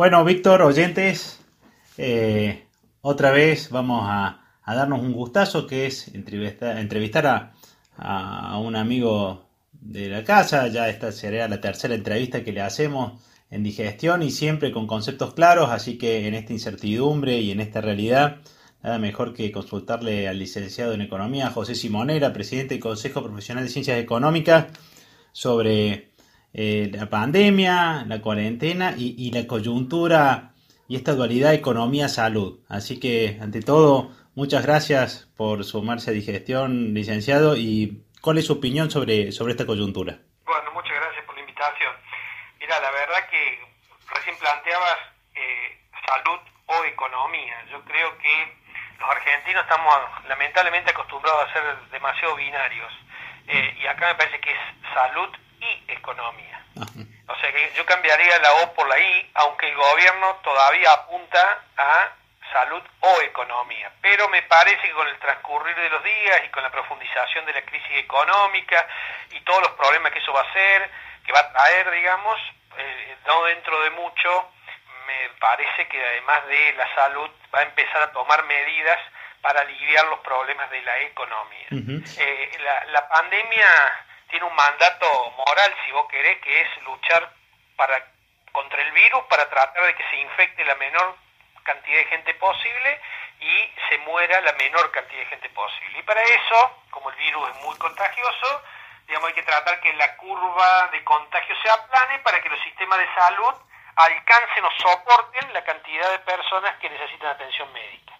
Bueno, Víctor, oyentes, eh, otra vez vamos a, darnos un gustazo que es entrevistar, a, a, un amigo de la casa. Ya esta sería la tercera entrevista que le hacemos en digestión y siempre con conceptos claros, así que en esta incertidumbre y en esta realidad, nada mejor que consultarle al licenciado en Economía, José Simonera, presidente del Consejo Profesional de Ciencias Económicas, sobre eh, la pandemia, la cuarentena y, la coyuntura y esta dualidad economía-salud. Así que, ante todo, muchas gracias por sumarse a digestión, licenciado, y cuál es su opinión sobre, sobre esta coyuntura. Bueno, muchas gracias por la invitación. Mira, la verdad que recién planteabas eh, salud o economía. Yo creo que los argentinos estamos lamentablemente acostumbrados a ser demasiado binarios. Eh, y acá me parece que es salud y economía. O sea que yo cambiaría la O por la I, aunque el gobierno todavía apunta a salud o economía. Pero me parece que con el transcurrir de los días y con la profundización de la crisis económica y todos los problemas que eso va a hacer, que va a traer, digamos, eh, no dentro de mucho, me parece que además de la salud va a empezar a tomar medidas para aliviar los problemas de la economía. Eh, la, la pandemia tiene un mandato moral, si vos querés, que es luchar para contra el virus para tratar de que se infecte la menor cantidad de gente posible y se muera la menor cantidad de gente posible. Y para eso, como el virus es muy contagioso, digamos, hay que tratar que la curva de contagio se aplane para que los sistemas de salud alcancen o soporten la cantidad de personas que necesitan atención médica.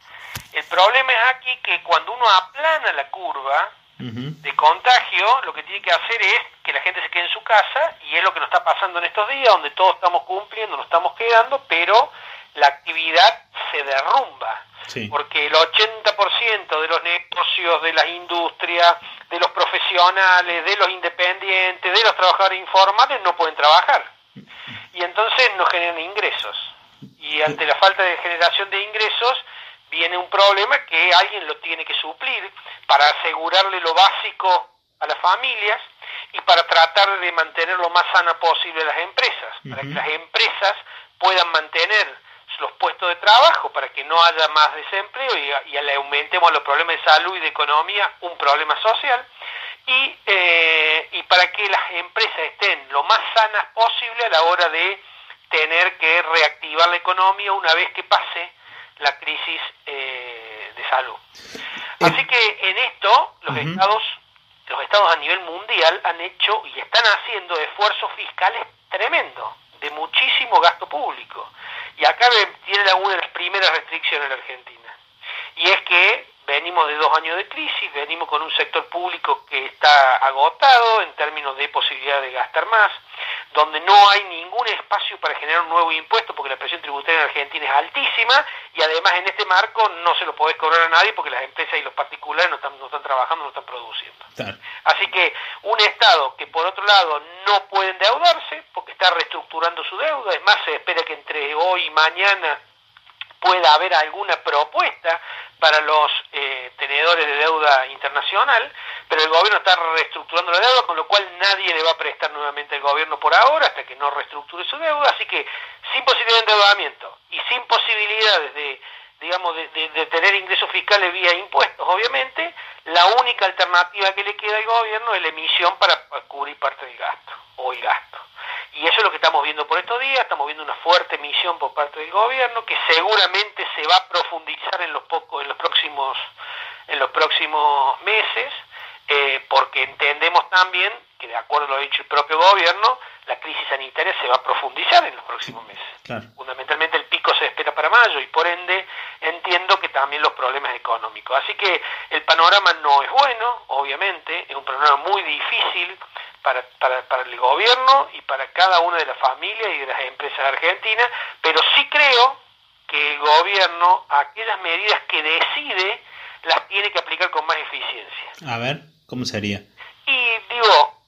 El problema es aquí que cuando uno aplana la curva de contagio, lo que tiene que hacer es que la gente se quede en su casa y es lo que nos está pasando en estos días, donde todos estamos cumpliendo, nos estamos quedando, pero la actividad se derrumba. Porque el 80% de los negocios, de las industrias, de los profesionales, de los independientes, de los trabajadores informales no pueden trabajar. Y entonces no generan ingresos. Y ante la falta de generación de ingresos, viene un problema que alguien lo tiene que suplir para asegurarle lo básico a las familias y para tratar de mantener lo más sana posible las empresas, para que las empresas puedan mantener los puestos de trabajo para que no haya más desempleo y, y le aumentemos los problemas de salud y de economía, un problema social, y, eh, y para que las empresas estén lo más sanas posible a la hora de tener que reactivar la economía una vez que pase la crisis eh, de salud. Así que en esto los estados los estados a nivel mundial han hecho y están haciendo esfuerzos fiscales tremendos, de muchísimo gasto público. Y acá tiene una de las primeras restricciones en la Argentina. Y es que venimos de dos años de crisis, venimos con un sector público que está agotado en términos de posibilidad de gastar más, donde no hay ningún espacio para generar un nuevo impuesto porque la presión tributaria en Argentina es altísima y además en este marco no se lo podés cobrar a nadie porque las empresas y los particulares no están, no están trabajando, no están produciendo. Así que un Estado que por otro lado no puede endeudarse porque está reestructurando su deuda, es más, se espera que entre hoy y mañana pueda haber alguna propuesta para los eh, tenedores de deuda internacional, pero el gobierno está reestructurando la deuda, con lo cual nadie le va a prestar nuevamente al gobierno por ahora hasta que no reestructure su deuda, así que sin posibilidad de endeudamiento y sin posibilidades de digamos, de, de, tener ingresos fiscales vía impuestos, obviamente, la única alternativa que le queda al gobierno es la emisión para cubrir parte del gasto, o el gasto. Y eso es lo que estamos viendo por estos días, estamos viendo una fuerte emisión por parte del gobierno, que seguramente se va a profundizar en los, pocos, en los, próximos, en los próximos meses, eh, porque entendemos también que, de acuerdo a lo dicho el propio gobierno, la crisis sanitaria se va a profundizar en los próximos meses. Fundamentalmente el pico se espera para mayo y por ende entiendo que también los problemas económicos. Así que el panorama no es bueno, obviamente, es un panorama muy difícil para, para, para el gobierno y para cada una de las familias y de las empresas argentinas, pero sí creo que el gobierno, aquellas medidas que decide, las tiene que aplicar con más eficiencia. A ver, ¿cómo sería? Y digo,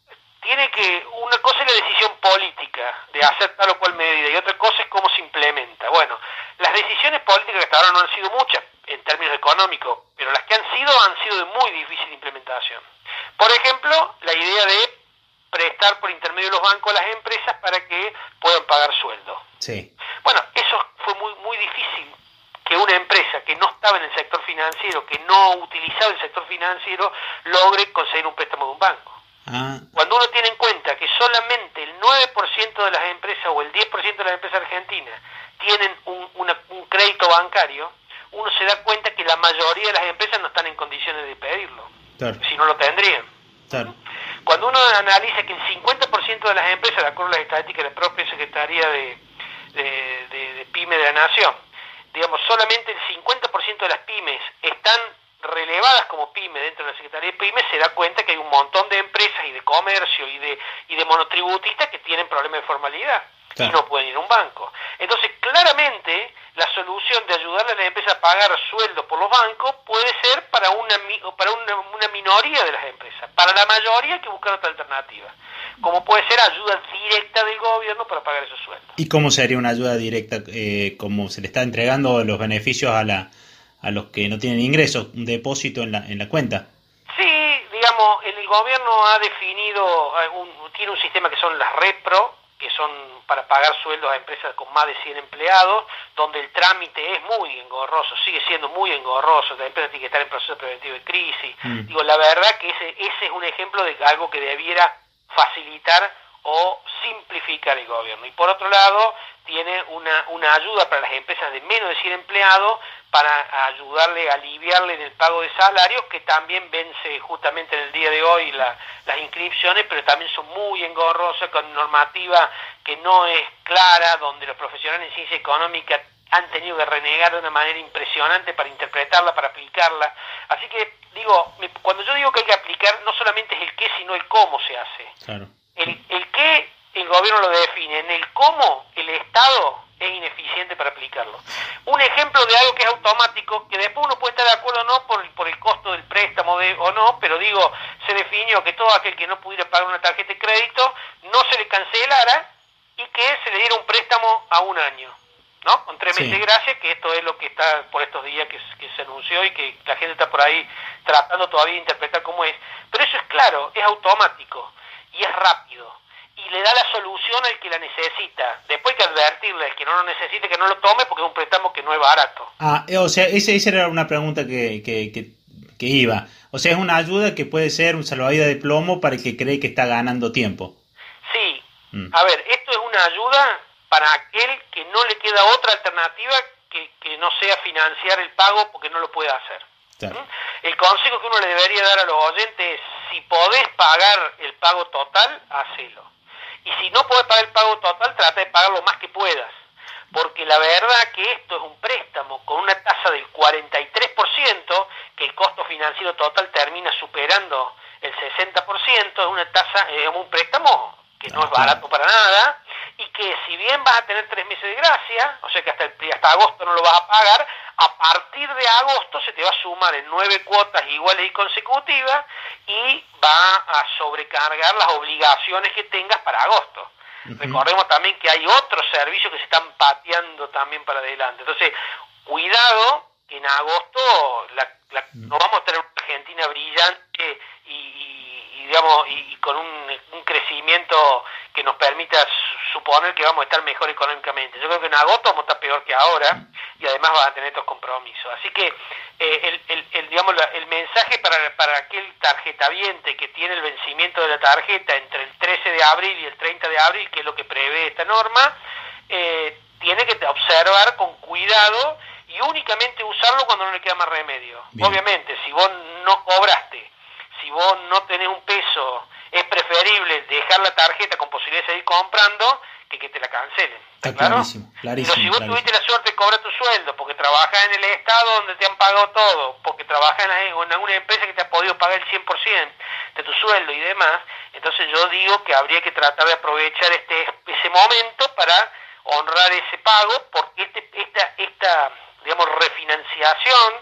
tiene que, una cosa es la decisión política de hacer tal o cual medida y otra cosa es cómo se implementa. Bueno, las decisiones políticas que hasta ahora no han sido muchas en términos económicos, pero las que han sido han sido de muy difícil implementación. Por ejemplo, la idea de por intermedio de los bancos a las empresas para que puedan pagar sueldo. Sí. Bueno, eso fue muy, muy difícil que una empresa que no estaba en el sector financiero, que no utilizaba el sector financiero, logre conseguir un préstamo de un banco. Ah. Cuando uno tiene en cuenta que solamente el 9% de las empresas o el 10% de las empresas argentinas tienen un, una, un crédito bancario, uno se da cuenta que la mayoría de las empresas no están en condiciones de pedirlo, si no lo tendrían. Cuando uno analiza que el 50% de las empresas, de acuerdo a las estadísticas de la propia Secretaría de, de, PYME de la Nación, digamos, solamente el 50% de las pymes están relevadas como pyme dentro de la Secretaría de Pyme, se da cuenta que hay un montón de empresas y de comercio y de, y de monotributistas que tienen problemas de formalidad y no pueden ir a un banco. Entonces, claramente, la solución de ayudarle a la empresa a pagar sueldos por los bancos puede ser para una, para una, una minoría de las empresas. Para la mayoría hay que buscar otra alternativa, como puede ser ayuda directa del gobierno para pagar esos sueldos. ¿Y cómo sería una ayuda directa, eh, como se le está entregando los beneficios a, la, a los que no tienen ingresos, un depósito en la, en la cuenta? Sí, digamos, el gobierno ha definido, tiene un sistema que son las REPRO, que son para pagar sueldos a empresas con más de 100 empleados, donde el trámite es muy engorroso, sigue siendo muy engorroso, la empresa tiene que estar en proceso preventivo de crisis. Mm. Digo, la verdad que ese, ese es un ejemplo de algo que debiera facilitar o simplificar el gobierno. Y por otro lado, tiene una, una ayuda para las empresas de menos de 100 empleados para ayudarle aliviarle en el pago de salarios, que también vence justamente en el día de hoy las inscripciones, pero también son muy engorrosas, con normativa que no es clara, donde los profesionales en ciencia económica han tenido que renegar de una manera impresionante para interpretarla, para aplicarla. Así que, digo, cuando yo digo que hay que aplicar, no solamente es el qué, sino el cómo se hace. El, el qué el gobierno lo define, en el cómo el Estado es ineficiente para aplicarlo. Un ejemplo de algo que es automático, que después uno puede estar de acuerdo o no por, por el costo del préstamo de, o no, pero digo, se definió que todo aquel que no pudiera pagar una tarjeta de crédito no se le cancelara y que se le diera un préstamo a un año. ¿no? Con tres meses de gracia, que esto es lo que está por estos días que, que, se anunció y que la gente está por ahí tratando todavía de interpretar cómo es. Pero eso es claro, es automático y es rápido y le da la solución al que la necesita. Después hay que advertirle al que no lo necesite que no lo tome porque es un préstamo que no es barato. Ah, eh, o sea, esa, esa era una pregunta que, que, que, iba. O sea, es una ayuda que puede ser un salvavidas de plomo para el que cree que está ganando tiempo. Sí. Mm. A ver, esto es una ayuda para aquel que no le queda otra alternativa que, que no sea financiar el pago porque no lo puede hacer. ¿Mm? El consejo que uno le debería dar a los oyentes es, si podés pagar el pago total, hacelo. Y si no puedes pagar el pago total, trata de pagar lo más que puedas. Porque la verdad que esto es un préstamo con una tasa del 43%, que el costo financiero total termina superando el 60%, es una tasa, es un préstamo que no es barato para nada, y que si bien vas a tener tres meses de gracia, o sea que hasta, el, hasta agosto no lo vas a pagar, a partir de agosto se te va a sumar en nueve cuotas iguales y consecutivas y va a sobrecargar las obligaciones que tengas para agosto. Recordemos también que hay otros servicios que se están pateando también para adelante. Entonces, cuidado que en agosto mm. no vamos a tener una Argentina brillante y, digamos y, con un, un, crecimiento que nos permita suponer que vamos a estar mejor económicamente. Yo creo que en agosto vamos a estar peor que ahora y además van a tener estos compromisos. Así que eh, el, el, digamos, el mensaje para, para aquel tarjetaviente que tiene el vencimiento de la tarjeta entre el 13 de abril y el 30 de abril, que es lo que prevé esta norma, eh, tiene que observar con cuidado y únicamente usarlo cuando no le queda más remedio. Obviamente, si vos no cobraste, si vos no tenés un peso, es preferible dejar la tarjeta con posibilidad de seguir comprando que que te la cancelen. Está clarísimo, clarísimo, Pero si vos tuviste la suerte de cobrar tu sueldo porque trabajas en el estado donde te han pagado todo, porque trabajas en, en alguna empresa que te ha podido pagar el 100% de tu sueldo y demás, entonces yo digo que habría que tratar de aprovechar este ese momento para honrar ese pago porque este, esta, esta digamos, refinanciación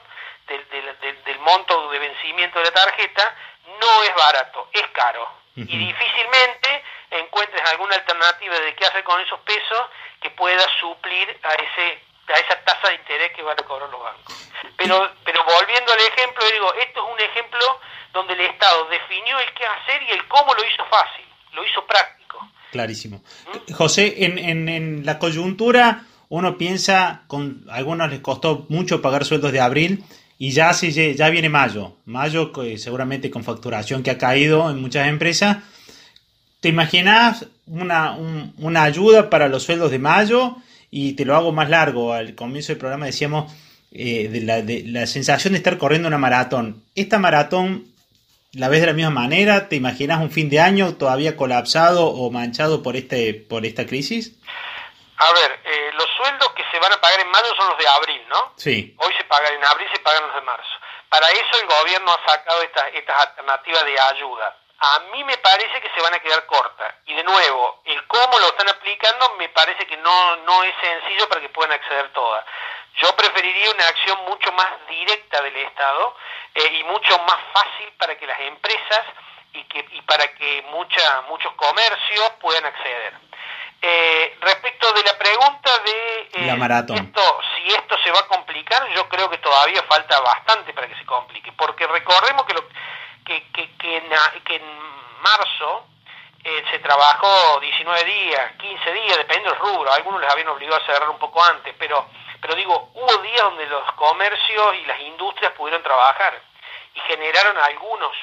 del, del, del, monto de vencimiento de la tarjeta no es barato, es caro. Y difícilmente encuentres alguna alternativa de qué hacer con esos pesos que pueda suplir a ese a esa tasa de interés que van a cobrar los bancos. Pero, pero volviendo al ejemplo, digo, esto es un ejemplo donde el Estado definió el qué hacer y el cómo lo hizo fácil, lo hizo práctico. Clarísimo. José, en, en, en la coyuntura uno piensa, con algunos les costó mucho pagar sueldos de abril y ya, si, ya viene mayo. Mayo seguramente con facturación que ha caído en muchas empresas. ¿Te imaginas una, una ayuda para los sueldos de mayo? Y te lo hago más largo. Al comienzo del programa decíamos eh, la, la sensación de estar corriendo una maratón. Esta maratón ¿La ves de la misma manera? ¿Te imaginas un fin de año todavía colapsado o manchado por este por esta crisis? A ver, eh, los sueldos que se van a pagar en mayo son los de abril, ¿no? Sí. Hoy se pagan en abril, se pagan los de marzo. Para eso el gobierno ha sacado estas estas alternativas de ayuda. A mí me parece que se van a quedar cortas. Y de nuevo, el cómo lo están aplicando me parece que no, no es sencillo para que puedan acceder todas. Yo preferiría una acción mucho más directa del Estado eh, y mucho más fácil para que las empresas y, que, y para que mucha, muchos comercios puedan acceder. Eh, respecto de la pregunta de eh, Esto, si esto se va a complicar, yo creo que todavía falta bastante para que se complique, porque recordemos que, lo, que, que, que, en, que en marzo eh, se trabajó 19 días, 15 días, depende del rubro, algunos les habían obligado a cerrar un poco antes, pero pero digo, hubo días donde los comercios y las industrias pudieron trabajar y generaron algunos,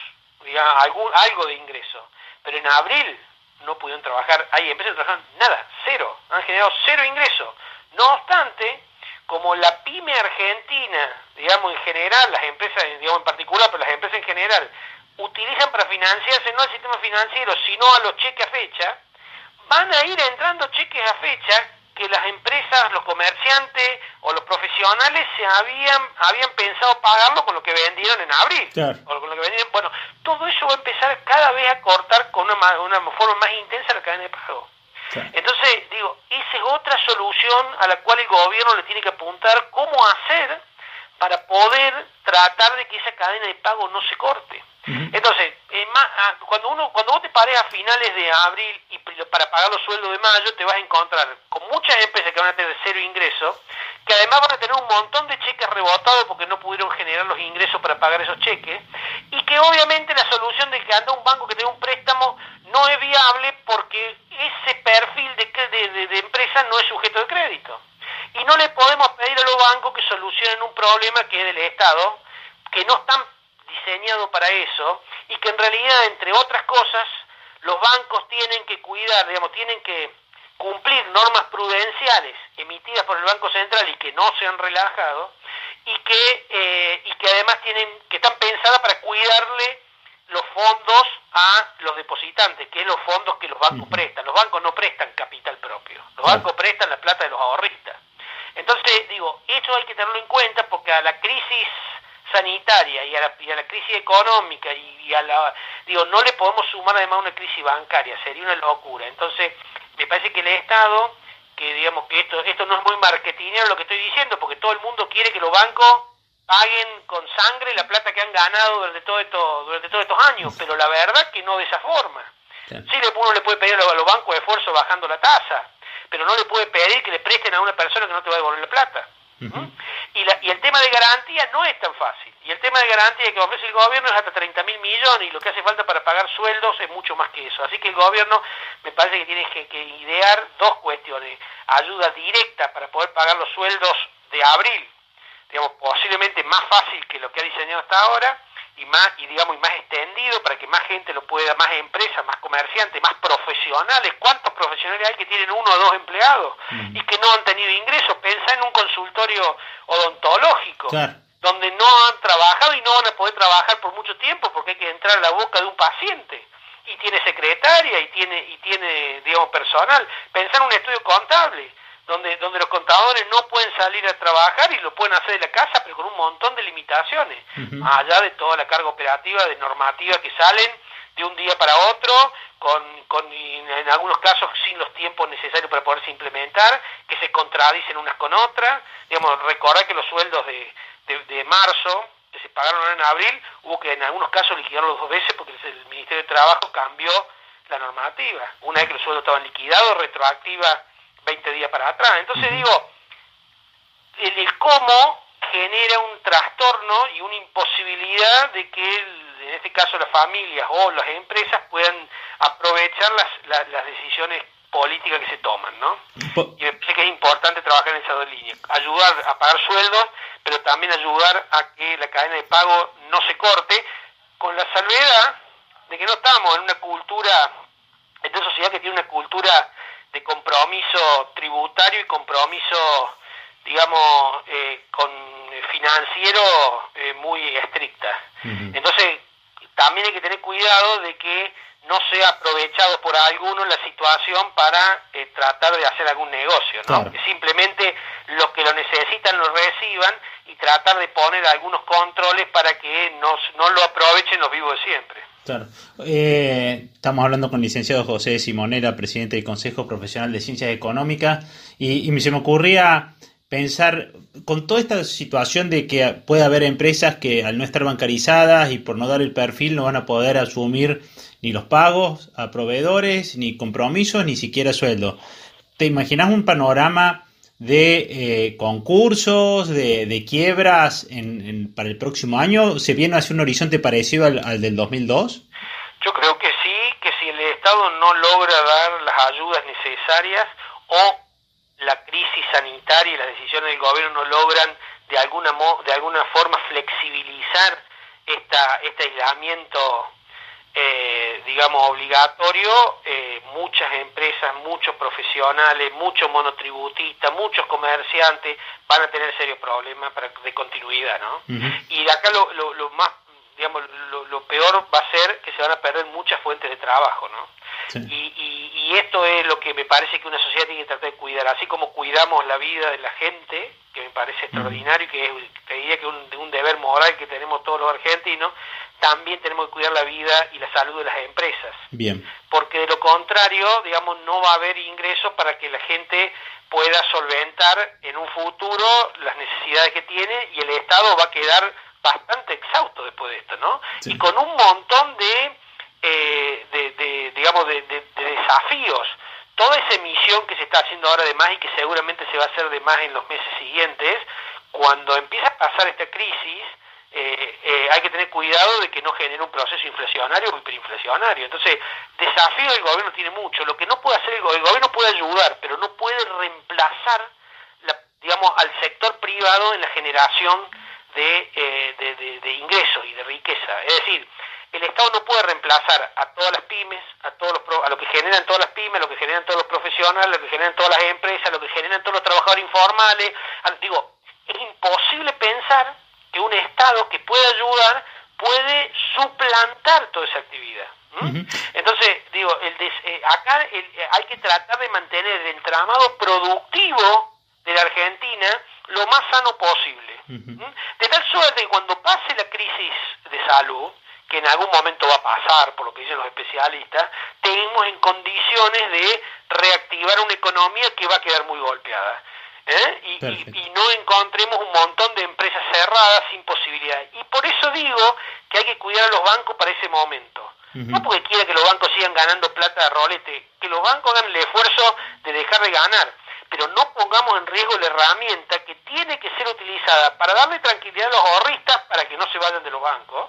digamos, algún, algo de ingreso. Pero en abril no pudieron trabajar, hay empresas que trabajan nada, cero, han generado cero ingreso. No obstante, como la pyme argentina, digamos en general, las empresas, digamos en particular, pero las empresas en general, utilizan para financiarse no al sistema financiero, sino a los cheques a fecha, van a ir entrando cheques a fecha que las empresas, los comerciantes o los profesionales se habían habían pensado pagarlo con lo que vendieron en abril. O con lo que vendieron, bueno, todo eso va a empezar cada vez a cortar con una, una forma más intensa la cadena de pago. Entonces, digo, esa es otra solución a la cual el gobierno le tiene que apuntar cómo hacer para poder tratar de que esa cadena de pago no se corte. Entonces, ah, cuando uno cuando vos te pares a finales de abril y para pagar los sueldos de mayo, te vas a encontrar con muchas empresas que van a tener cero ingreso, que además van a tener un montón de cheques rebotados porque no pudieron generar los ingresos para pagar esos cheques, y que obviamente la solución de que anda un banco que tenga un préstamo no es viable porque ese perfil de, de, de empresa no es sujeto de crédito. Y no le podemos pedir a los bancos que solucionen un problema que es del Estado, que no están diseñado para eso y que en realidad, entre otras cosas, los bancos tienen que cuidar, digamos, tienen que cumplir normas prudenciales emitidas por el Banco Central y que no se han relajado y que, eh, y que además tienen, que están pensadas para cuidarle los fondos a los depositantes, que es los fondos que los bancos prestan. Los bancos no prestan capital propio, los bancos prestan la plata de los ahorristas. Entonces, digo, eso hay que tenerlo en cuenta porque a la crisis sanitaria y a la, y a la crisis económica y, a la digo no le podemos sumar además una crisis bancaria sería una locura. Entonces me parece que el Estado que digamos que esto esto no es muy marketingero lo que estoy diciendo porque todo el mundo quiere que los bancos paguen con sangre la plata que han ganado durante todo esto durante todos estos años pero la verdad que no de esa forma. Sí uno le puede pedir a los bancos de esfuerzo bajando la tasa pero no le puede pedir que le presten a una persona que no te va a devolver la plata y, la, y el tema de garantía no es tan fácil. Y el tema de garantía que ofrece el gobierno es hasta 30 mil millones y lo que hace falta para pagar sueldos es mucho más que eso. Así que el gobierno me parece que tiene que, que idear dos cuestiones. Ayuda directa para poder pagar los sueldos de abril, digamos, posiblemente más fácil que lo que ha diseñado hasta ahora y más y digamos y más extendido para que más gente lo pueda, más empresas, más comerciantes, más profesionales. ¿Cuántos profesionales hay que tienen uno o dos empleados y que no han tenido ingresos? Pensá en un consultorio odontológico. donde no han trabajado y no van a poder trabajar por mucho tiempo porque hay que entrar a la boca de un paciente y tiene secretaria y tiene y tiene digamos personal pensar en un estudio contable donde, donde los contadores no pueden salir a trabajar y lo pueden hacer de la casa, pero con un montón de limitaciones, allá de toda la carga operativa, de normativas que salen de un día para otro, con, con en algunos casos sin los tiempos necesarios para poderse implementar, que se contradicen unas con otras. Digamos, recordar que los sueldos de, de, marzo, que se pagaron en abril, hubo que en algunos casos liquidarlos dos veces porque el Ministerio de Trabajo cambió la normativa. Una vez que los sueldos estaban liquidados, retroactiva 20 días para atrás. Entonces digo, el, cómo genera un trastorno y una imposibilidad de que, en este caso, las familias o las empresas puedan aprovechar las, las, decisiones políticas que se toman, ¿no? Y me parece que es importante trabajar en esas dos líneas. Ayudar a pagar sueldos, pero también ayudar a que la cadena de pago no se corte, con la salvedad de que no estamos en una cultura, en una sociedad que tiene una cultura de compromiso tributario y compromiso, digamos, eh, con financiero eh, muy estricta. Entonces, también hay que tener cuidado de que no sea aprovechado por alguno la situación para eh, tratar de hacer algún negocio, ¿no? Que simplemente los que lo necesitan lo reciban y tratar de poner algunos controles para que no, no lo aprovechen los vivos de siempre. Claro. Eh, estamos hablando con el licenciado José Simonera, presidente del Consejo Profesional de Ciencias Económicas, y, se me ocurría pensar con toda esta situación de que puede haber empresas que al no estar bancarizadas y por no dar el perfil no van a poder asumir ni los pagos a proveedores, ni compromisos, ni siquiera sueldo. ¿Te imaginas un panorama de eh, concursos, de, quiebras en, para el próximo año? ¿Se viene hacia un horizonte parecido al, al del 2002? Yo creo que sí, que si el Estado no logra dar las ayudas necesarias o la crisis sanitaria y las decisiones del gobierno no logran de alguna de alguna forma flexibilizar esta, este aislamiento eh, digamos obligatorio eh, muchas empresas muchos profesionales muchos monotributistas muchos comerciantes van a tener serios problemas para, de continuidad no y acá lo, lo, lo más digamos lo, lo, peor va a ser que se van a perder muchas fuentes de trabajo no y, y, esto es lo que me parece que una sociedad tiene que tratar de cuidar, así como cuidamos la vida de la gente, que me parece extraordinario y que es, que es un, un deber moral que tenemos todos los argentinos, también tenemos que cuidar la vida y la salud de las empresas. Bien. Porque de lo contrario, digamos, no va a haber ingresos para que la gente pueda solventar en un futuro las necesidades que tiene y el Estado va a quedar bastante exhausto después de esto, ¿no? Y con un montón de eh, de, digamos, de, desafíos. Toda esa emisión que se está haciendo ahora de más y que seguramente se va a hacer de más en los meses siguientes, cuando empieza a pasar esta crisis, eh, eh, hay que tener cuidado de que no genere un proceso inflacionario o hiperinflacionario. Entonces, desafío el gobierno tiene mucho. Lo que no puede hacer el el gobierno puede ayudar, pero no puede reemplazar, la, digamos, al sector privado en la generación de, de, de ingresos y de riqueza. Es decir, el Estado no puede reemplazar a todas las pymes, a todos los a lo que generan todas las pymes, a lo que generan todos los profesionales, a lo que generan todas las empresas, a lo que generan todos los trabajadores informales. digo, es imposible pensar que un Estado que pueda ayudar puede suplantar toda esa actividad. Entonces, digo, el eh, acá eh, hay que tratar de mantener el entramado productivo de la Argentina lo más sano posible. De tal suerte que cuando pase la crisis de salud, que en algún momento va a pasar, por lo que dicen los especialistas, tenemos en condiciones de reactivar una economía que va a quedar muy golpeada. ¿eh? Y, no encontremos un montón de empresas cerradas sin posibilidad. Y por eso digo que hay que cuidar a los bancos para ese momento. No porque quiera que los bancos sigan ganando plata de rolete, que los bancos hagan el esfuerzo de dejar de ganar, pero no pongamos en riesgo la herramienta que tiene que ser utilizada para darle tranquilidad a los ahorristas para que no se vayan de los bancos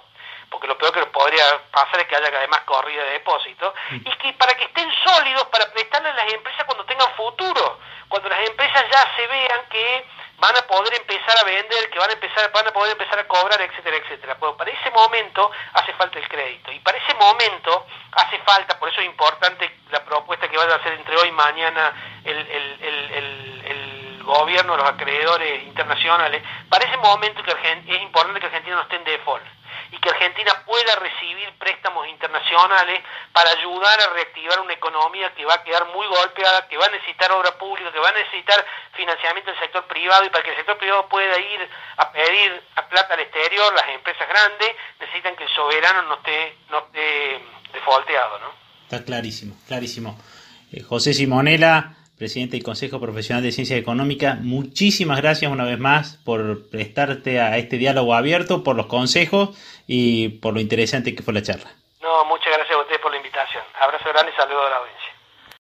porque lo peor que podría pasar es que haya además corrida de depósitos, mm. y que para que estén sólidos para prestarle a las empresas cuando tengan futuro, cuando las empresas ya se vean que van a poder empezar a vender, que van a empezar, van a poder empezar a cobrar, etcétera, etcétera. Pero para ese momento hace falta el crédito. Y para ese momento hace falta, por eso es importante la propuesta que vaya a hacer entre hoy y mañana el, el, el, el gobierno, los acreedores internacionales, para ese momento que es importante que Argentina no esté en default y que Argentina pueda recibir préstamos internacionales para ayudar a reactivar una economía que va a quedar muy golpeada, que va a necesitar obra pública, que va a necesitar financiamiento del sector privado y para que el sector privado pueda ir a pedir a plata al exterior, las empresas grandes necesitan que el soberano no esté, no esté defaulteado, ¿no? Está clarísimo, clarísimo. Eh, José Simonela, presidente del Consejo Profesional de Ciencia Económica, muchísimas gracias una vez más por prestarte a este diálogo abierto, por los consejos y por lo interesante que fue la charla. No, muchas gracias a ustedes por la invitación. Abrazo grande y saludo a la audiencia.